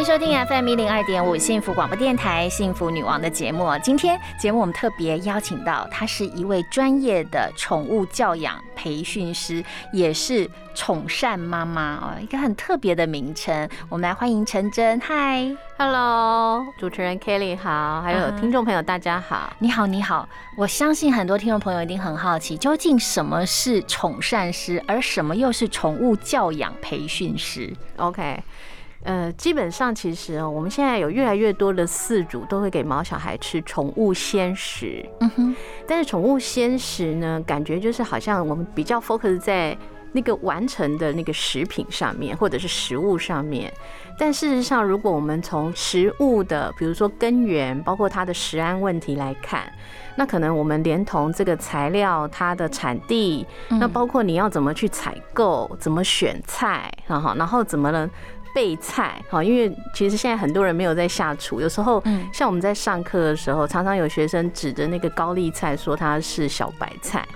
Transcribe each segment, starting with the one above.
迎收听 FM 一零二点五幸福广播电台《幸福女王》的节目。今天节目我们特别邀请到，她是一位专业的宠物教养培训师，也是宠善妈妈哦，一个很特别的名称。我们来欢迎陈真，嗨，Hello，主持人 Kelly 好，还有听众朋友大家好，你好，你好。我相信很多听众朋友一定很好奇，究竟什么是宠善师，而什么又是宠物教养培训师？OK。呃，基本上其实哦，我们现在有越来越多的饲主都会给毛小孩吃宠物鲜食。嗯哼，但是宠物鲜食呢，感觉就是好像我们比较 focus 在那个完成的那个食品上面，或者是食物上面。但事实上，如果我们从食物的，比如说根源，包括它的食安问题来看，那可能我们连同这个材料、它的产地，那包括你要怎么去采购、怎么选菜，然后然后怎么呢？备菜，哈，因为其实现在很多人没有在下厨，有时候，像我们在上课的时候，常常有学生指着那个高丽菜说它是小白菜，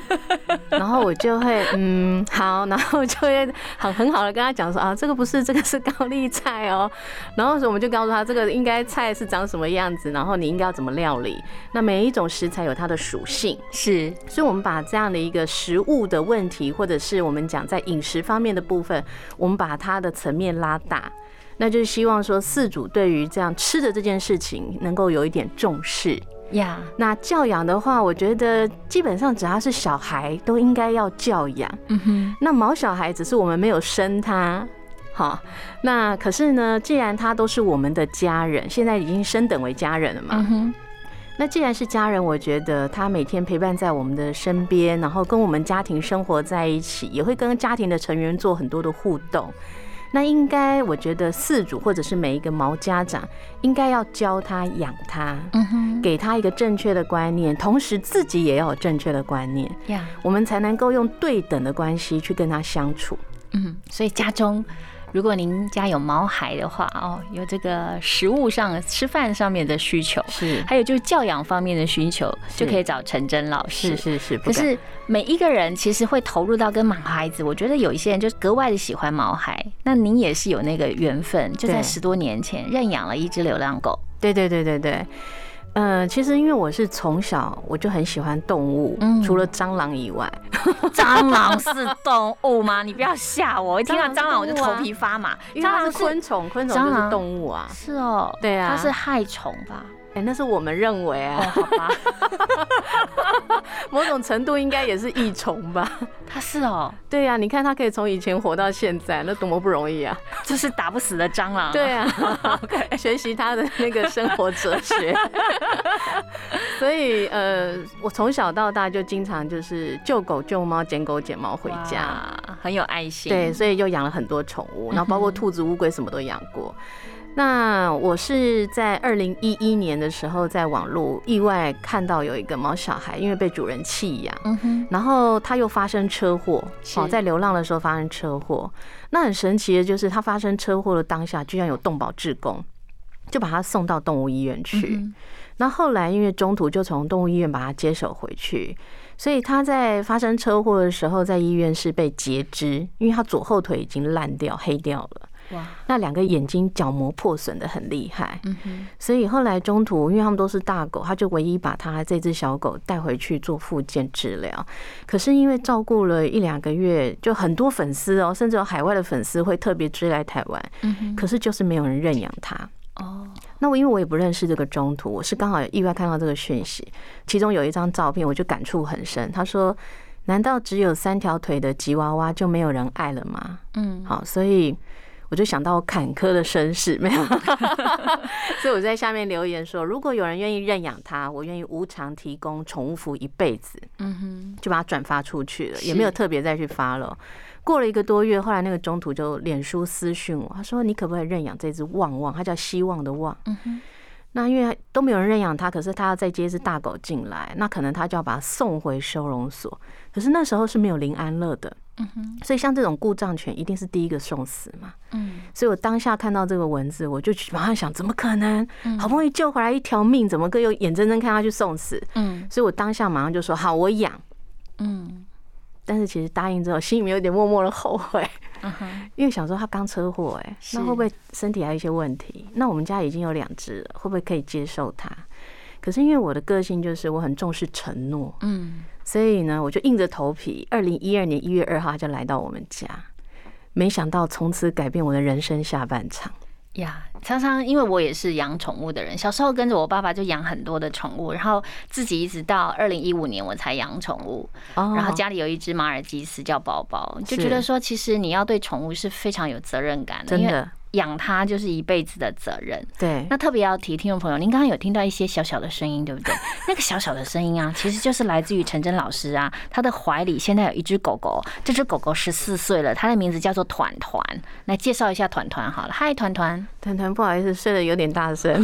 然后我就会，嗯，好，然后就会很很好的跟他讲说啊，这个不是，这个是高丽菜哦，然后所以我们就告诉他，这个应该菜是长什么样子，然后你应该要怎么料理，那每一种食材有它的属性，是，所以我们把这样的一个食物的问题，或者是我们讲在饮食方面的部分，我们把它的层面。面拉大，那就是希望说四主对于这样吃的这件事情能够有一点重视呀。那教养的话，我觉得基本上只要是小孩都应该要教养。嗯哼，那毛小孩只是我们没有生他，好，那可是呢，既然他都是我们的家人，现在已经升等为家人了嘛。嗯哼，那既然是家人，我觉得他每天陪伴在我们的身边，然后跟我们家庭生活在一起，也会跟家庭的成员做很多的互动。那应该，我觉得饲主或者是每一个毛家长，应该要教他养他，嗯哼，给他一个正确的观念，同时自己也要有正确的观念，呀，我们才能够用对等的关系去跟他相处，嗯，所以家中。如果您家有毛孩的话，哦，有这个食物上、吃饭上面的需求，是，还有就是教养方面的需求，就可以找陈真老师。是是是。可是每一个人其实会投入到跟毛孩子，我觉得有一些人就格外的喜欢毛孩。那您也是有那个缘分，就在十多年前认养了一只流浪狗。对对对对对。嗯，其实因为我是从小我就很喜欢动物，除了蟑螂以外。蟑螂是动物吗？你不要吓我！一听到蟑螂我就头皮发麻。蟑螂是昆虫，昆虫就是动物啊。是哦，对啊，它是害虫吧？哎，那是我们认为啊，好吧，某种程度应该也是益虫吧？它是哦，对呀，你看它可以从以前活到现在，那多么不容易啊！这是打不死的蟑螂。对啊 学习它的那个生活哲学。所以呃，我从小到大就经常就是救狗救猫，捡狗捡猫回家，很有爱心。对，所以就养了很多宠物，然后包括兔子、乌龟什么都养过。那我是在二零一一年的时候，在网络意外看到有一个猫小孩，因为被主人弃养，嗯，然后他又发生车祸，哦，在流浪的时候发生车祸。那很神奇的就是，他发生车祸的当下，居然有动保志工，就把他送到动物医院去。那后来因为中途就从动物医院把他接手回去，所以他在发生车祸的时候，在医院是被截肢，因为他左后腿已经烂掉、黑掉了。那两个眼睛角膜破损的很厉害，所以后来中途，因为他们都是大狗，他就唯一把他这只小狗带回去做复健治疗。可是因为照顾了一两个月，就很多粉丝哦，甚至有海外的粉丝会特别追来台湾，可是就是没有人认养它。哦，那我因为我也不认识这个中途，我是刚好意外看到这个讯息，其中有一张照片，我就感触很深。他说：“难道只有三条腿的吉娃娃就没有人爱了吗？”嗯，好，所以。我就想到坎坷的身世，没有，所以我在下面留言说，如果有人愿意认养它，我愿意无偿提供宠物服一辈子。嗯哼，就把它转发出去了，也没有特别再去发了。过了一个多月，后来那个中途就脸书私讯我，他说你可不可以认养这只旺旺？它叫希望的旺。嗯哼，那因为都没有人认养它，可是他要再接一只大狗进来，那可能他就要把它送回收容所。可是那时候是没有林安乐的，嗯哼，所以像这种故障犬一定是第一个送死嘛。嗯，所以我当下看到这个文字，我就马上想，怎么可能？嗯好不容易救回来一条命，怎么个又眼睁睁看它去送死？嗯所以我当下马上就说好，我养。嗯但是其实答应之后，心里面有点默默的后悔，嗯哼，因为想说他刚车祸，哎，那会不会身体还有一些问题？那我们家已经有两只了，会不会可以接受它？可是因为我的个性就是我很重视承诺，嗯所以呢，我就硬着头皮，二零一二年一月二号他就来到我们家，没想到从此改变我的人生下半场。呀，常常因为我也是养宠物的人，小时候跟着我爸爸就养很多的宠物，然后自己一直到二零一五年我才养宠物，哦。然后家里有一只马尔济斯叫宝宝，就是觉得说其实你要对宠物是非常有责任感的，真的养它就是一辈子的责任。对，那特别要提听众朋友，您刚刚有听到一些小小的声音，对不对？那个小小的声音啊，其实就是来自于陈真老师啊，他的怀里现在有一只狗狗，这只狗狗十四岁了，它的名字叫做团团。来介绍一下团团好了，嗨，团团，团团不好意思，睡得有点大声。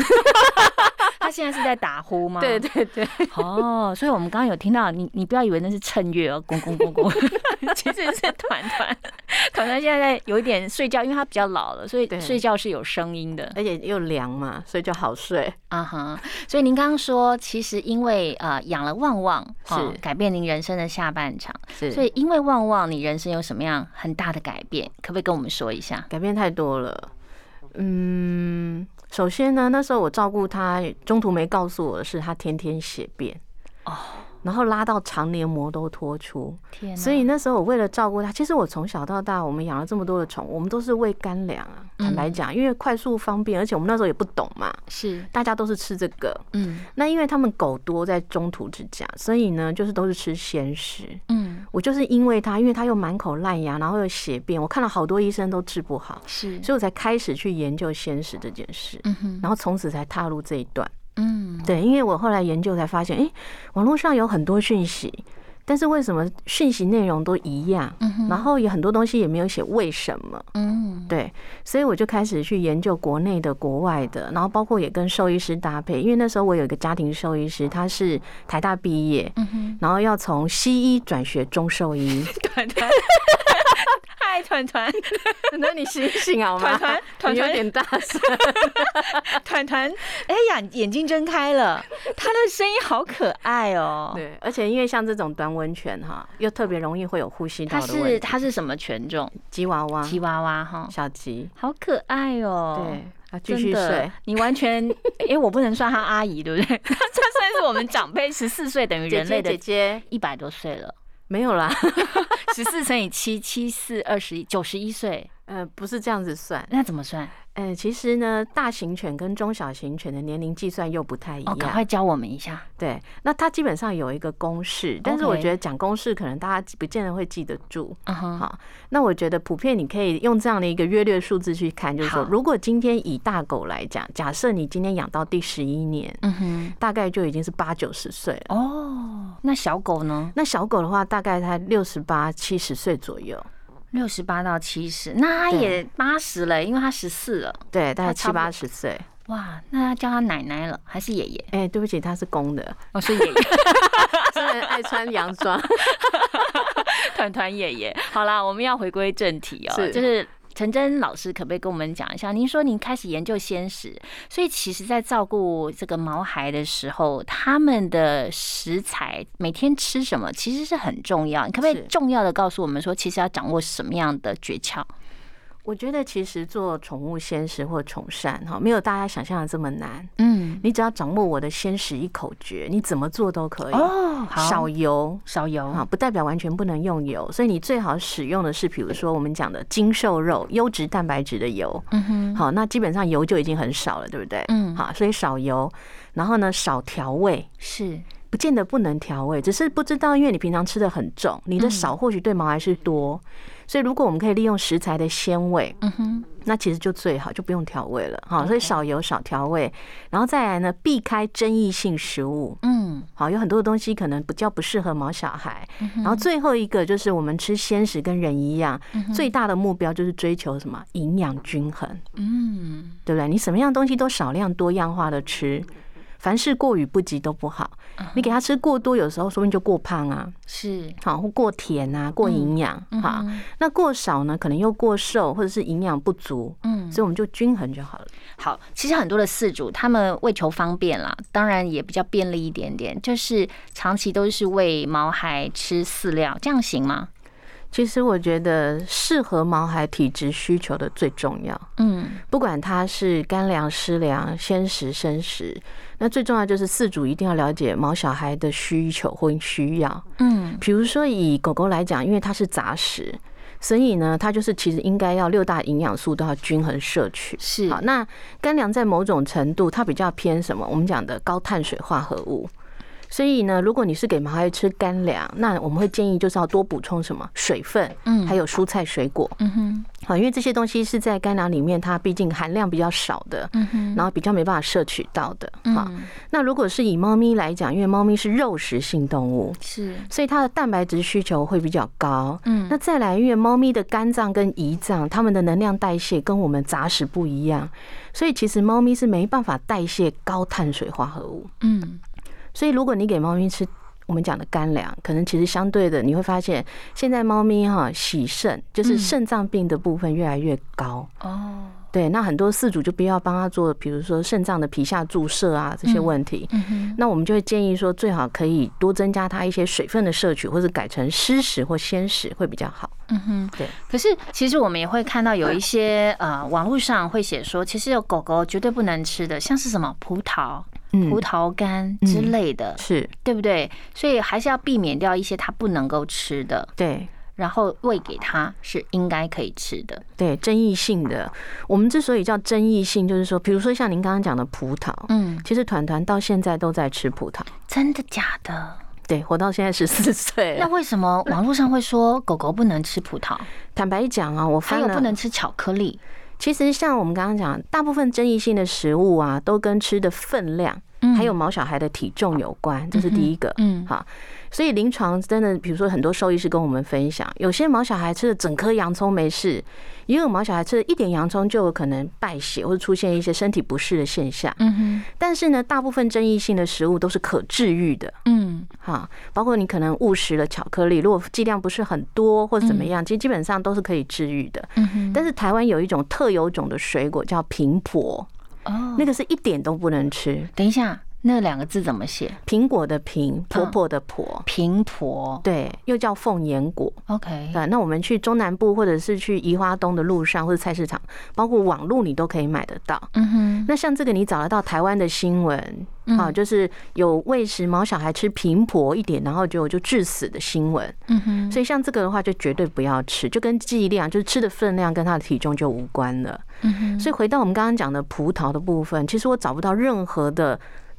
它现在是在打呼吗？对对对，哦，所以我们刚刚有听到你，你不要以为那是趁月哦，公公公公，其实是团团。团团现在在有一点睡觉，因为他比较老了，所以对睡觉是有声音的。而且又凉嘛，所以就好睡。啊哈，所以您刚刚说，其实因为呃养了旺旺，哦是改变您人生的下半场。是，所以因为旺旺，你人生有什么样很大的改变？可不可以跟我们说一下？改变太多了。嗯，首先呢，那时候我照顾他，中途没告诉我的是他天天血便。哦，然后拉到肠黏膜都脱出。天哪，所以那时候我为了照顾它，其实我从小到大，我们养了这么多的宠物，我们都是喂干粮啊。坦白讲，因为快速方便，而且我们那时候也不懂嘛，是大家都是吃这个。嗯那因为他们狗多在中途之家，所以呢，就是都是吃鲜食。嗯我就是因为它，因为它又满口烂牙，然后又血便，我看了好多医生都治不好，是，所以我才开始去研究鲜食这件事。嗯哼然后从此才踏入这一段。嗯。对，因为我后来研究才发现，哎，网络上有很多讯息，但是为什么讯息内容都一样？嗯然后有很多东西也没有写为什么。嗯对，所以我就开始去研究国内的、国外的，然后包括也跟兽医师搭配，因为那时候我有一个家庭兽医师，他是台大毕业，然后要从西医转学中兽医。团团，嗨，团团，那你醒醒好吗？团团团团你有点大声。团团，哎呀，眼睛睁开了，他的声音好可爱哦。对，而且因为像这种短吻犬哈，又特别容易会有呼吸它是道的问题。它是什么犬种？吉娃娃，吉娃娃哈，小吉，好可爱哦。对，啊，继真的续睡。，你完全，因为我不能算她阿姨，对不对？她算是我们长辈，十四岁等于人类姐的姐一百多岁了，没有啦，十四乘以七，七四二十一，九十一岁，呃，不是这样子算。那怎么算？呃，其实呢，大型犬跟中小型犬的年龄计算又不太一哦，赶样。快教我们一下。对，那它基本上有一个公式，但是我觉得讲公式可能大家不见得会记得住。嗯哼，好，那我觉得普遍你可以用这样的一个约略数字去看，就是说，如果今天以大狗来讲，假设你今天养到第十一年，嗯哼，大概就已经是八九十岁了。哦，那小狗呢？那小狗的话，大概它六十八、七十岁左右，六十八到七十，那他也八十了，因为他十四了。对，大概七八十岁。哇，那他叫他奶奶了，还是爷爷？哎、对不起，他是公的，哦，是爷爷，虽然爱穿洋装。团团爷爷。好啦，我们要回归正题哦，喔就是。陈真老师可不可以跟我们讲一下？您说您开始研究鲜食，所以其实，在照顾这个毛孩的时候，他们的食材每天吃什么，其实是很重要。你可不可以重要的告诉我们说，其实要掌握什么样的诀窍？我觉得其实做宠物鲜食或宠善哈，没有大家想象的这么难。嗯，你只要掌握我的鲜食一口诀，你怎么做都可以。哦，好，少油少油哈，不代表完全不能用油，所以你最好使用的是，比如说我们讲的精瘦肉、优质蛋白质的油。嗯哼，好，那基本上油就已经很少了，对不对？嗯好，所以少油，然后呢少调味，是，不见得不能调味，只是不知道，因为你平常吃的很重，你的少或许对毛孩是多，所以如果我们可以利用食材的鲜味，嗯哼，那其实就最好，就不用调味了哈。所以少油少调味，然后再来呢，避开争议性食物。嗯，好，有很多东西可能比较不适合毛小孩。然后最后一个就是我们吃鲜食跟人一样，最大的目标就是追求什么营养均衡。嗯，对不对？你什么样东西都少量多样化的吃，凡事过与不及都不好。你给他吃过多，有时候说不定就过胖啊，是，好，或过甜啊，过营养，哈。那过少呢，可能又过瘦，或者是营养不足。嗯，所以我们就均衡就好了。好，其实很多的饲主他们为求方便啦，当然也比较便利一点点，就是长期都是喂毛孩吃饲料，这样行吗？其实我觉得适合毛孩体质需求的最重要，嗯，不管它是干粮、湿粮、鲜食、生食，那最重要就是饲主一定要了解毛小孩的需求或需要。嗯，比如说以狗狗来讲，因为它是杂食，所以呢，它就是其实应该要六大营养素都要均衡摄取。是好，那干粮在某种程度它比较偏什么？我们讲的高碳水化合物。所以呢，如果你是给毛孩吃干粮，那我们会建议就是要多补充什么水分，嗯。还有蔬菜水果，嗯哼，好，因为这些东西是在干粮里面，它毕竟含量比较少的，嗯哼，然后比较没办法摄取到的，哈。嗯，那如果是以猫咪来讲，因为猫咪是肉食性动物，是，所以它的蛋白质需求会比较高。嗯。那再来，因为猫咪的肝脏跟胰脏，它们的能量代谢跟我们杂食不一样，所以其实猫咪是没办法代谢高碳水化合物。嗯，所以如果你给猫咪吃我们讲的干粮，可能其实相对的你会发现，现在猫咪哈洗肾，就是嗯肾脏病的部分越来越高。哦，对，那很多饲主就不要帮他做，比如说肾脏的皮下注射啊这些问题。嗯哼，那我们就会建议说，最好可以多增加它一些水分的摄取，或者改成湿食或鲜食会比较好。嗯哼，对。可是其实我们也会看到有一些呃网络上会写说，其实有狗狗绝对不能吃的，像是什么葡萄、嗯葡萄干之类的，是对不对？所以还是要避免掉一些它不能够吃的，对然后喂给它是应该可以吃的。对争议性的。我们之所以叫争议性，就是说，比如说像您刚刚讲的葡萄，嗯，其实团团到现在都在吃葡萄，真的假的？对，活到现在十四岁。那为什么网络上会说狗狗不能吃葡萄，坦白讲啊，我还有不能吃巧克力？其实像我们刚刚讲，大部分争议性的食物啊，都跟吃的分量，嗯。还有毛小孩的体重有关，这是第一个。嗯。好，所以临床真的，比如说很多兽医师跟我们分享，有些毛小孩吃了整颗洋葱没事，也有毛小孩吃了一点洋葱就有可能败血或者出现一些身体不适的现象。嗯哼，但是呢，大部分争议性的食物都是可治愈的。嗯哈，包括你可能误食了巧克力，如果剂量不是很多或者怎么样，其实基本上都是可以治愈的。嗯哼，但是台湾有一种特有种的水果叫苹果，哦，那个是一点都不能吃。等一下，那两个字怎么写？苹果的苹，婆婆的婆，平婆。对，又叫凤眼果。OK，对，那我们去中南部或者是去宜花东的路上或者菜市场，包括网络你都可以买得到。嗯哼，那像这个你找得到台湾的新闻啊，嗯就是有喂食毛小孩吃苹婆一点，然后就就致死的新闻。嗯哼，所以像这个的话，就绝对不要吃，就跟剂量，就是吃的分量跟它的体重就无关了。嗯哼，所以回到我们刚刚讲的葡萄的部分，其实我找不到任何的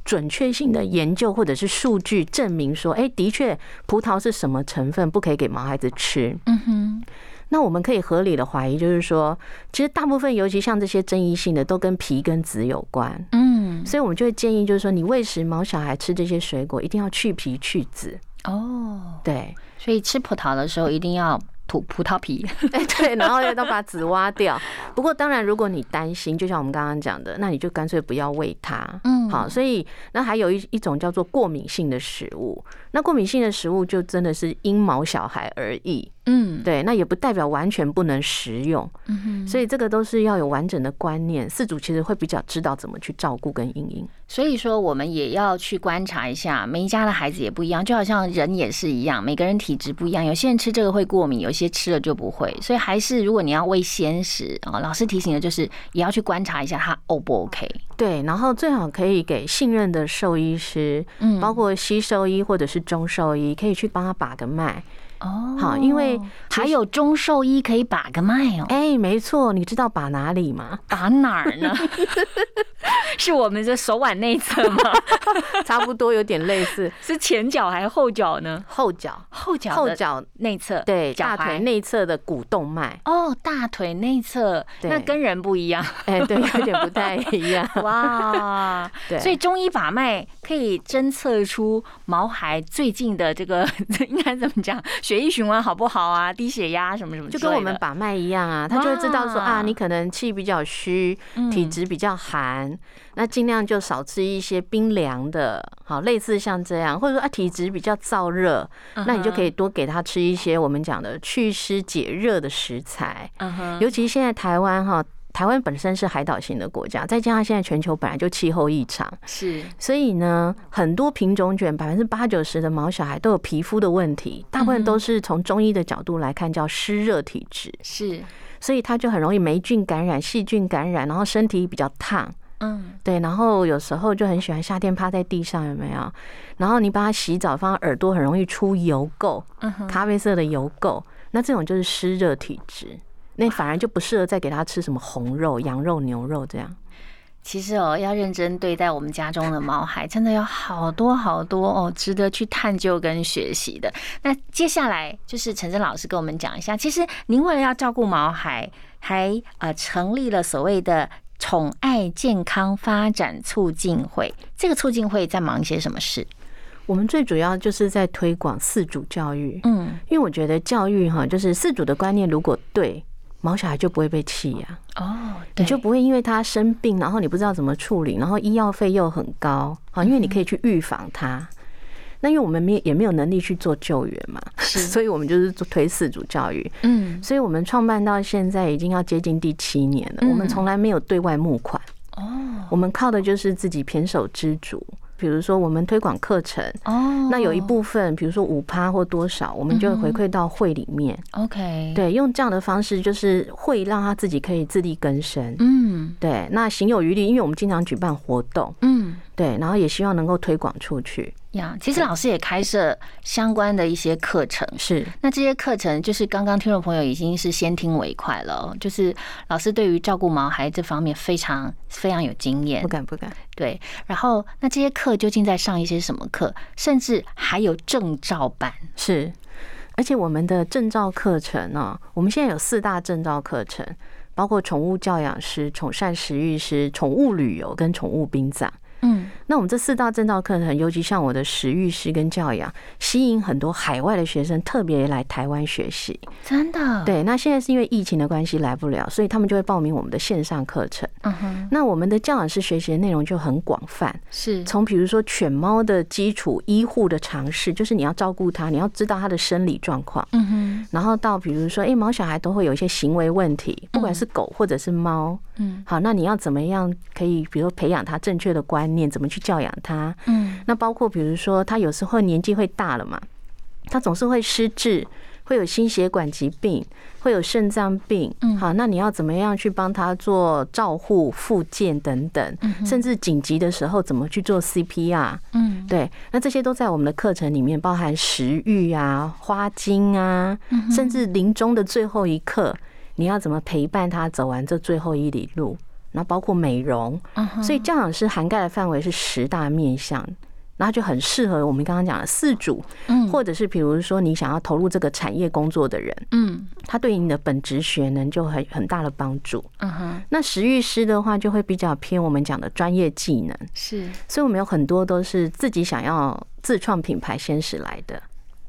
准确性的研究或者是数据证明说，哎，的确葡萄是什么成分不可以给毛孩子吃。嗯哼，那我们可以合理的怀疑，就是说，其实大部分，尤其像这些争议性的，都跟皮跟籽有关。嗯，所以我们就会建议，就是说，你喂食毛小孩吃这些水果，一定要去皮去籽。哦，对，所以吃葡萄的时候一定要吐葡萄皮。哎 对，然后要把籽挖掉。不过当然，如果你担心，就像我们刚刚讲的，那你就干脆不要喂它。嗯好，所以那还有一一种叫做过敏性的食物。那过敏性的食物就真的是因毛小孩而异，嗯，对，那也不代表完全不能食用。嗯哼，所以这个都是要有完整的观念，饲主其实会比较知道怎么去照顾跟应应。所以说我们也要去观察一下，每一家的孩子也不一样，就好像人也是一样，每个人体质不一样，有些人吃这个会过敏，有些吃了就不会。所以还是如果你要喂鲜食啊，老师提醒的就是也要去观察一下它 O 不 OK。对，然后最好可以给信任的兽医师，嗯包括西兽医或者是中兽医，可以去帮他把个脉。哦，好因为还有中兽医可以把个脉哦，哎，没错，你知道把哪里吗？把哪儿呢？是我们的手腕内侧吗？差不多有点类似是前脚还是后脚呢？后脚，后脚的后脚内侧，对，大腿内侧的股动脉，哦，大腿内侧，那跟人不一样哎，对，有点不太一样。哇。对，所以中医把脉可以侦测出毛孩最近的这个应该怎么讲，血液循环好不好啊，低血压什么什么就跟我们把脉一样啊，他就会知道说啊，你可能气比较虚，体嗯质比较寒，那尽量就少吃一些冰凉的，好，类似像这样，或者说啊体质比较燥热，那你就可以多给他吃一些我们讲的祛湿解热的食材，尤其现在台湾哈。台湾本身是海岛型的国家，再加上现在全球本来就气候异常，是。所以呢，很多品种犬百分之八九十的毛小孩都有皮肤的问题，大部分都是从中医的角度来看叫湿热体质。是，所以它就很容易霉菌感染、细菌感染，然后身体比较烫，嗯，对，然后有时候就很喜欢夏天趴在地上，有没有？然后你把它洗澡，放耳朵很容易出油垢，咖啡色的油垢，那这种就是湿热体质，那反而就不适合再给他吃什么红肉、羊肉、牛肉这样。其实哦，要认真对待我们家中的毛孩，真的有好多好多哦，值得去探究跟学习的。那接下来就是陈真老师跟我们讲一下，其实您为了要照顾毛孩，还呃成立了所谓的宠爱健康发展促进会。这个促进会在忙一些什么事？我们最主要就是在推广四主教育，嗯，因为我觉得教育哈，就是四主的观念如果对，毛小孩就不会被弃养。哦，你就不会因为他生病，然后你不知道怎么处理，然后医药费又很高啊，因为你可以去预防他。那因为我们没也没有能力去做救援嘛，所以我们就是做推四主教育。嗯，所以我们创办到现在已经要接近第七年了，嗯我们从来没有对外募款，哦我们靠的就是自己胼手知足。比如说我们推广课程，哦，那有一部分，比如说五趴或多少，我们就会回馈到会里面。OK，，对，用这样的方式，就是会让他自己可以自力更生。嗯对，那行有余力，因为我们经常举办活动，嗯。对，然后也希望能够推广出去。呀，其实老师也开设相关的一些课程，是，那这些课程就是刚刚听众朋友已经是先听为快了哦，就是老师对于照顾毛孩这方面非常非常有经验。不，敢不敢。对。然后那这些课究竟在上一些什么课，甚至还有证照班，是，而且我们的证照课程呢、我们现在有四大证照课程，包括宠物教养师、宠善食育师、宠物旅游跟宠物殡葬。嗯，那我们这四大证照课程，尤其像我的食育师跟教养，吸引很多海外的学生特别来台湾学习。真的，，对，那现在是因为疫情的关系来不了，所以他们就会报名我们的线上课程。嗯哼，那我们的教养师学习的内容就很广泛，是，从比如说犬猫的基础医护的常识，就是你要照顾它，你要知道它的生理状况，嗯哼，然后到比如说，诶，毛小孩都会有一些行为问题，不管是狗或者是猫，嗯好，那你要怎么样可以，比如说培养它正确的观念，怎么去教养他？嗯那包括比如说，他有时候年纪会大了嘛，他总是会失智。会有心血管疾病，会有肾脏病，嗯好，那你要怎么样去帮他做照护、复健等等，甚至紧急的时候怎么去做 CPR？嗯对，那这些都在我们的课程里面，包含食欲啊、花精啊，嗯甚至临终的最后一刻，你要怎么陪伴他走完这最后一里路？然后包括美容，所以教养师涵盖的范围是十大面向，然后就很适合我们刚刚讲的四组，嗯或者是比如说你想要投入这个产业工作的人，嗯他对你的本职学能就很很大的帮助。嗯哼，那食育师的话，就会比较偏我们讲的专业技能，是所以我们有很多都是自己想要自创品牌先使来的。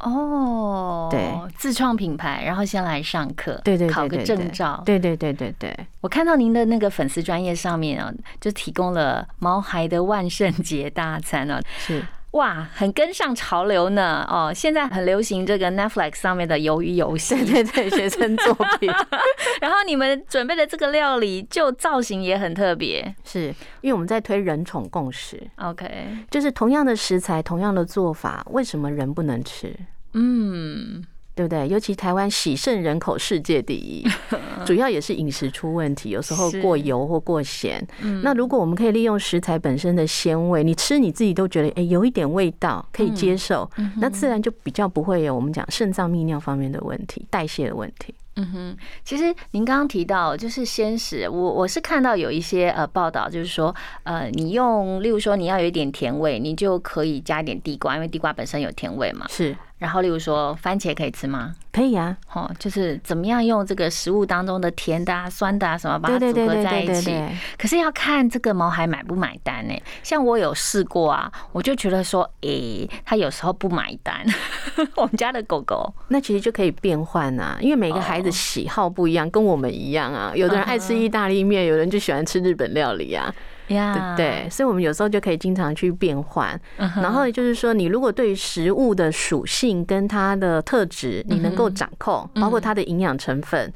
哦，对，自创品牌，然后先来上课，对对对考个证照，对对对对对，我看到您的那个粉丝专业上面啊，就提供了毛孩的万圣节大餐啊，是哇，很跟上潮流呢。哦！现在很流行这个 Netflix 上面的鱿鱼游戏，对对对，学生作品。然后你们准备的这个料理就造型也很特别。是因为我们在推人宠共识，，OK，就是同样的食材、同样的做法，为什么人不能吃？嗯，对不对？尤其台湾喜盛人口世界第一，主要也是饮食出问题，有时候过油或过咸。嗯那如果我们可以利用食材本身的鲜味，你吃你自己都觉得哎、有一点味道可以接受，嗯那自然就比较不会有我们讲肾脏泌尿方面的问题、代谢的问题。嗯哼，其实您刚刚提到就是鲜食，我我是看到有一些呃报道，就是说呃，你用例如说你要有一点甜味，你就可以加一点地瓜，因为地瓜本身有甜味嘛。是然后例如说番茄可以吃吗？可以啊，哦，就是怎么样用这个食物当中的甜的啊、酸的啊什么，把它组合在一起。可是要看这个毛孩买不买单呢？像我有试过啊，我就觉得说，诶、他有时候不买单。我们家的狗狗，那其实就可以变换啊，因为每个孩子喜好不一样，跟我们一样啊。有的人爱吃意大利面，有人就喜欢吃日本料理啊。呀对对，所以我们有时候就可以经常去变换。然后就是说，你如果对食物的属性跟它的特质你能够掌控，包括它的营养成分，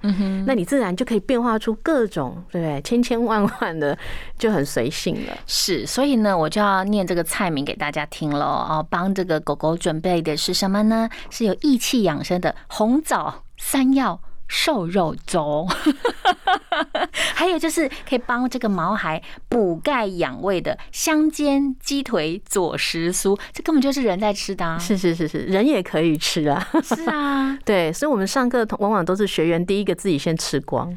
那你自然就可以变化出各种对不对千千万万的，就很随性了。是，所以呢，我就要念这个菜名给大家听喽。哦，帮这个狗狗准备的是什么呢？是有益气养生的红枣山药。瘦肉粥，还有就是可以帮这个毛孩补钙养胃的香煎鸡腿佐食酥，这根本就是人在吃的、啊。是是是是，人也可以吃啊。是啊，对，所以我们上课往往都是学员第一个自己先吃光。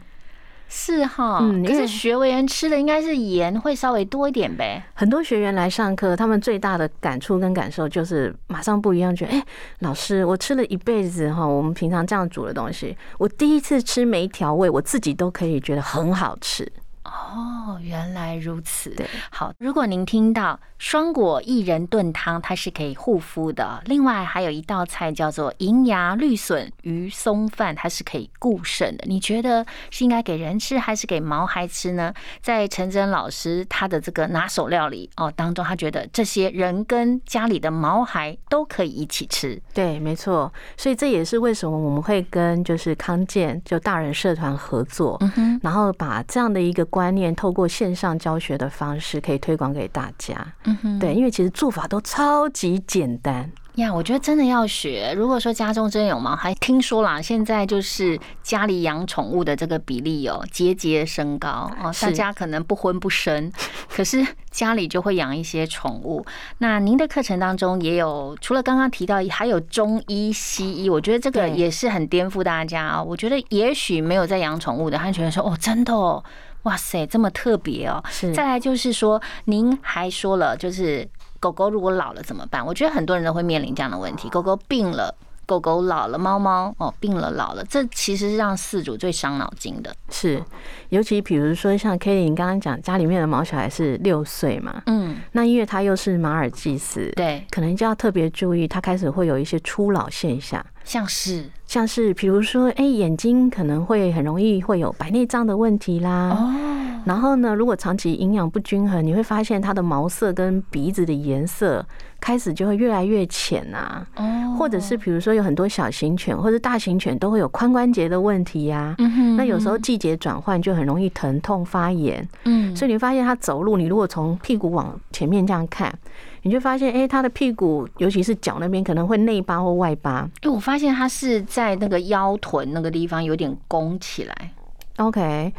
是哈。可是学为人吃的应该是盐会稍微多一点呗。很多学员来上课，他们最大的感触跟感受就是马上不一样，觉得哎、老师，我吃了一辈子哈，我们平常这样煮的东西，我第一次吃没调味，我自己都可以觉得很好吃。哦，原来如此。对，好，如果您听到双果薏仁炖汤，它是可以护肤的。另外还有一道菜叫做银芽绿笋鱼松饭，它是可以固肾的。你觉得是应该给人吃还是给毛孩吃呢？在陈真老师他的这个拿手料理哦当中，他觉得这些人跟家里的毛孩都可以一起吃。对，没错，所以这也是为什么我们会跟就是康健就大人社团合作，嗯哼，然后把这样的一个观念透过线上教学的方式，可以推广给大家。嗯哼，对，因为其实做法都超级简单。呀，我觉得真的要学。如果说家中真有猫，还，听说啦，现在就是家里养宠物的这个比例哦节节升高哦，大家可能不婚不生，可是家里就会养一些宠物。那您的课程当中也有，除了刚刚提到，还有中医、西医，我觉得这个也是很颠覆大家啊。我觉得也许没有在养宠物的，他觉得说哦，真的哦。哇塞，这么特别哦！是再来就是说，您还说了，就是狗狗如果老了怎么办？我觉得很多人都会面临这样的问题：狗狗病了，狗狗老了，猫猫哦病了老了，这其实是让饲主最伤脑筋的。是，尤其比如说像 k t i e 你刚刚讲家里面的毛小孩是六岁嘛，嗯，那因为他又是马尔济斯，对，可能就要特别注意，他开始会有一些初老现象，像是？像是比如说，哎、眼睛可能会很容易会有白内障的问题啦。哦，然后呢，如果长期营养不均衡，你会发现它的毛色跟鼻子的颜色开始就会越来越浅啊。哦，或者是比如说有很多小型犬或者大型犬都会有髋关节的问题呀、嗯哼那有时候季节转换就很容易疼痛发炎，嗯，所以你会发现它走路，你如果从屁股往前面这样看，你就发现，哎，他的屁股尤其是脚那边可能会内八或外八。哎，我发现他是在那个腰臀那个地方有点弓起来。OK，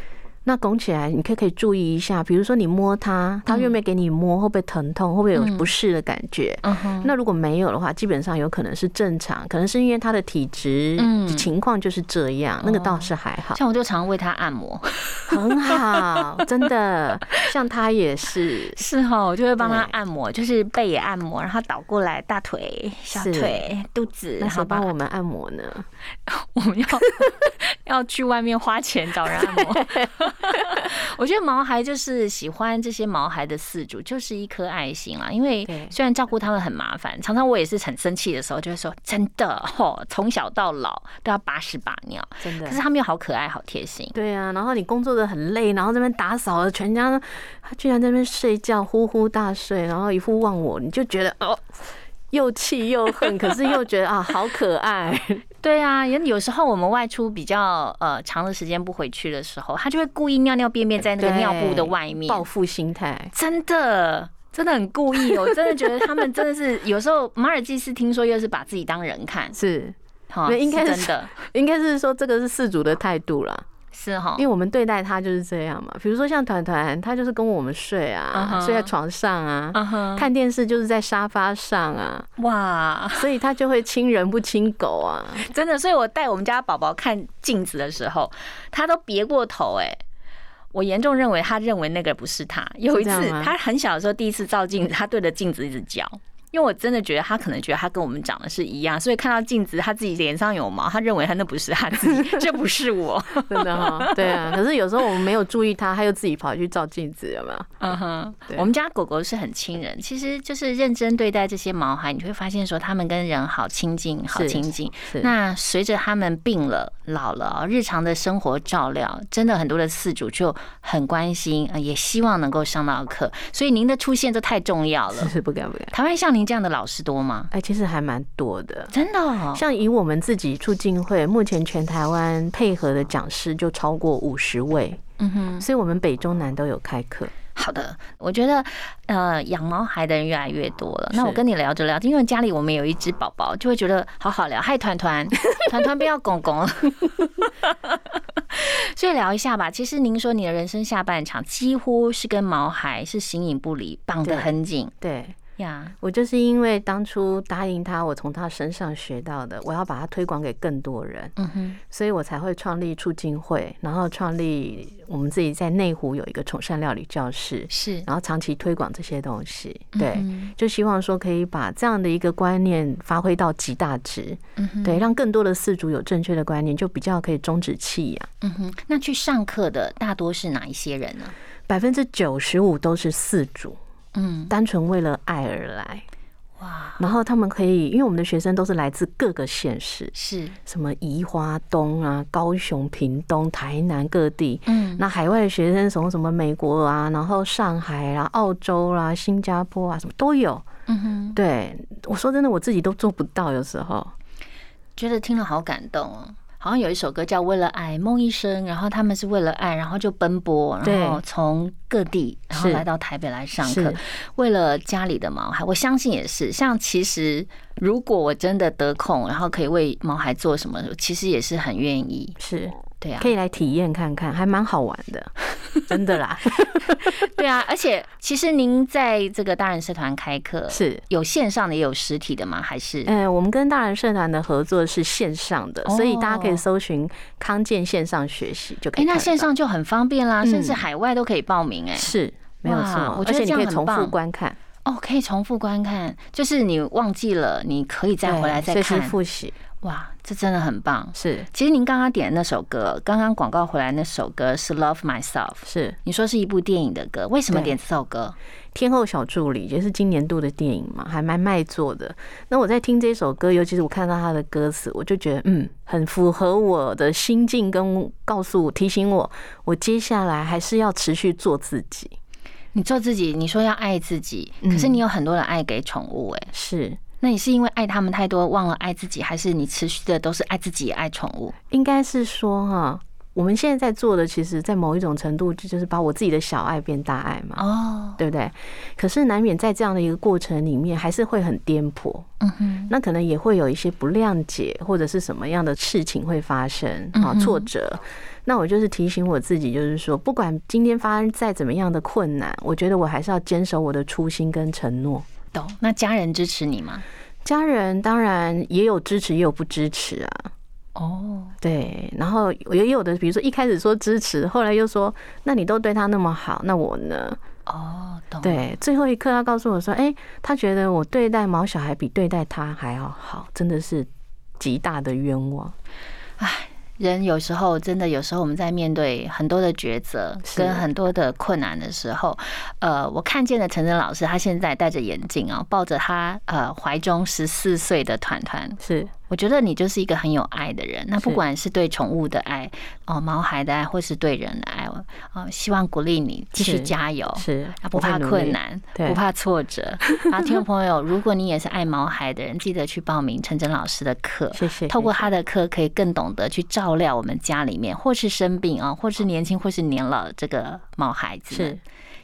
那拱起来，你可以可以注意一下，比如说你摸它，它愿不愿意给你摸，会不会疼痛，会不会有不适的感觉？那如果没有的话，基本上有可能是正常，可能是因为它的体质嗯情况就是这样，那个倒是还好，像我就常为它按摩。很好，真的，像它也是。是哈，我就会帮他按摩，就是背也按摩，然后倒过来大腿、小腿、肚子，那然后帮我们按摩呢？我们要要去外面花钱找人按摩。我觉得毛孩就是喜欢这些毛孩的饲主，就是一颗爱心啦。因为虽然照顾他们很麻烦，常常我也是很生气的时候，就会说真的哦，从小到老都要把屎把尿，真的可是他们又好可爱、好贴心。对啊，然后你工作的很累，然后这边打扫了，全家他居然在那边睡觉，呼呼大睡，然后一副忘我，你就觉得哦，又气又恨，可是又觉得啊，好可爱。对啊，有有时候我们外出比较呃长的时间不回去的时候，他就会故意尿尿便便在那个尿布的外面，报复心态。真的。真的很故意哦，我真的觉得他们真的是有时候马尔济斯听说又是把自己当人看，是，哈，对应该是真的应该是说这个是事主的态度啦，是哈因为，我们对待他就是这样嘛。比如说像团团，他就是跟我们睡嗯啊，哼睡在床上啊，看电视就是在沙发上啊，哇，所以他就会亲人不亲狗啊。真的，所以我带我们家宝宝看镜子的时候，他都别过头哎、我严重认为他认为那个不是他。有一次他很小的时候第一次照镜子，他对着镜子一直叫。因为我真的觉得他可能觉得他跟我们长得是一样，所以看到镜子他自己脸上有毛，他认为他那不是他自己，这不是我。真的哈，对啊。可是有时候我们没有注意他，他又自己跑去照镜子，有没有？嗯哼，对我们家狗狗是很亲人，其实就是认真对待这些毛孩，你会发现说他们跟人好亲近，好亲近。是那随着他们病了、老了，日常的生活照料，真的很多的饲主就很关心，呃也希望能够上到课。所以您的出现这太重要了。是不敢不敢。台湾像您这样的老师多吗？哎，其实还蛮多的。真的、哦，像以我们自己促进会，目前全台湾配合的讲师就超过五十位，嗯哼，所以我们北中南都有开课。好的，我觉得呃，养毛孩的人越来越多了。那我跟你聊着聊着，因为家里我们有一只宝宝，就会觉得好好聊。嗨，团团，团团不要拱拱了。所以聊一下吧。其实您说你的人生下半场几乎是跟毛孩是形影不离，绑得很紧对呀。我就是因为当初答应他，我从他身上学到的，我要把它推广给更多人，嗯哼，所以我才会创立促进会，然后创立我们自己在内湖有一个宠善料理教室，是，然后长期推广这些东西。对，嗯就希望说可以把这样的一个观念发挥到极大值，嗯哼，对，让更多的四主有正确的观念，就比较可以终止弃养。嗯哼。那去上课的大多是哪一些人呢？百分之九十五都是四主，嗯，单纯为了爱而来。哇，然后他们可以，因为我们的学生都是来自各个县市，是，什么宜花东啊、高雄、屏东、台南各地。嗯，那海外的学生从什么美国啊，然后上海啦、澳洲啦、新加坡啊，什么都有。嗯哼，对我说真的，我自己都做不到，有时候。觉得听了好感动哦。好像有一首歌叫《为了爱梦一生》，然后他们是为了爱，然后就奔波，然后从各地，然后来到台北来上课，为了家里的毛孩。我相信也是，像其实如果我真的得空，然后可以为毛孩做什么，其实也是很愿意。是对啊可，以来体验看看，还蛮好玩的，真的啦。对啊，而且其实您在这个大人社团开课，是，有线上的也有实体的吗？还是？呃，我们跟大人社团的合作是线上的，所以大家可以哦搜寻康健线上学习就可哎，以。那线上就很方便啦，嗯甚至海外都可以报名哎。是没有哇错，我觉得这样而且你可以重复观看，哦，可以重复观看，就是你忘记了，你可以再回来再看。复习。哇，这真的很棒。是其实您刚刚点的那首歌，刚刚广告回来那首歌是《Love Myself》，是，你说是一部电影的歌，为什么点这首歌？天后小助理也是今年度的电影嘛，还蛮卖座的。那我在听这首歌，尤其是我看到他的歌词，我就觉得嗯，很符合我的心境，跟告诉我提醒我，我接下来还是要持续做自己。你做自己，你说要爱自己，可是嗯你有很多的爱给宠物，哎，是，那你是因为爱他们太多，忘了爱自己，还是你持续的都是爱自己也爱宠物？应该是说哈，我们现在在做的，其实在某一种程度，就是把我自己的小爱变大爱嘛。哦，对不对？可是难免在这样的一个过程里面，还是会很颠簸。嗯哼，那可能也会有一些不谅解，或者是什么样的事情会发生啊，嗯挫折。那我就是提醒我自己，就是说，不管今天发生再怎么样的困难，我觉得我还是要坚守我的初心跟承诺。懂。那家人支持你吗？家人当然也有支持，也有不支持啊。哦，对，然后也有的，比如说一开始说支持，后来又说，那你都对他那么好，那我呢？哦，懂。，对，最后一刻他告诉我说，哎、他觉得我对待毛小孩比对待他还要好，真的是极大的冤枉。人有时候真的，有时候我们在面对很多的抉择跟很多的困难的时候，呃，我看见了陈真老师，他现在戴着眼镜啊，抱着他呃怀中十四岁的团团，是我觉得你就是一个很有爱的人。那不管是对宠物的爱，哦，毛孩的爱，或是对人的爱，哦，希望鼓励你继续加油。是啊，不怕困难，不怕挫折。然后，听众朋友，如果你也是爱毛孩的人，记得去报名陈真老师的课。谢谢。透过他的课，可以更懂得去照料我们家里面，或是生病啊，或是年轻，或是年老的这个毛孩子。是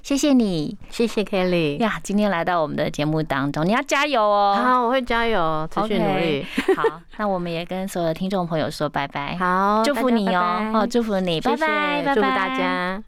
谢谢你谢谢 Kelly。呀，今天来到我们的节目当中，你要加油哦。好，我会加油，持续努力。好，那我们也跟所有的听众朋友说拜拜。好，祝福你哦，哦，祝福你，拜拜，祝福大家。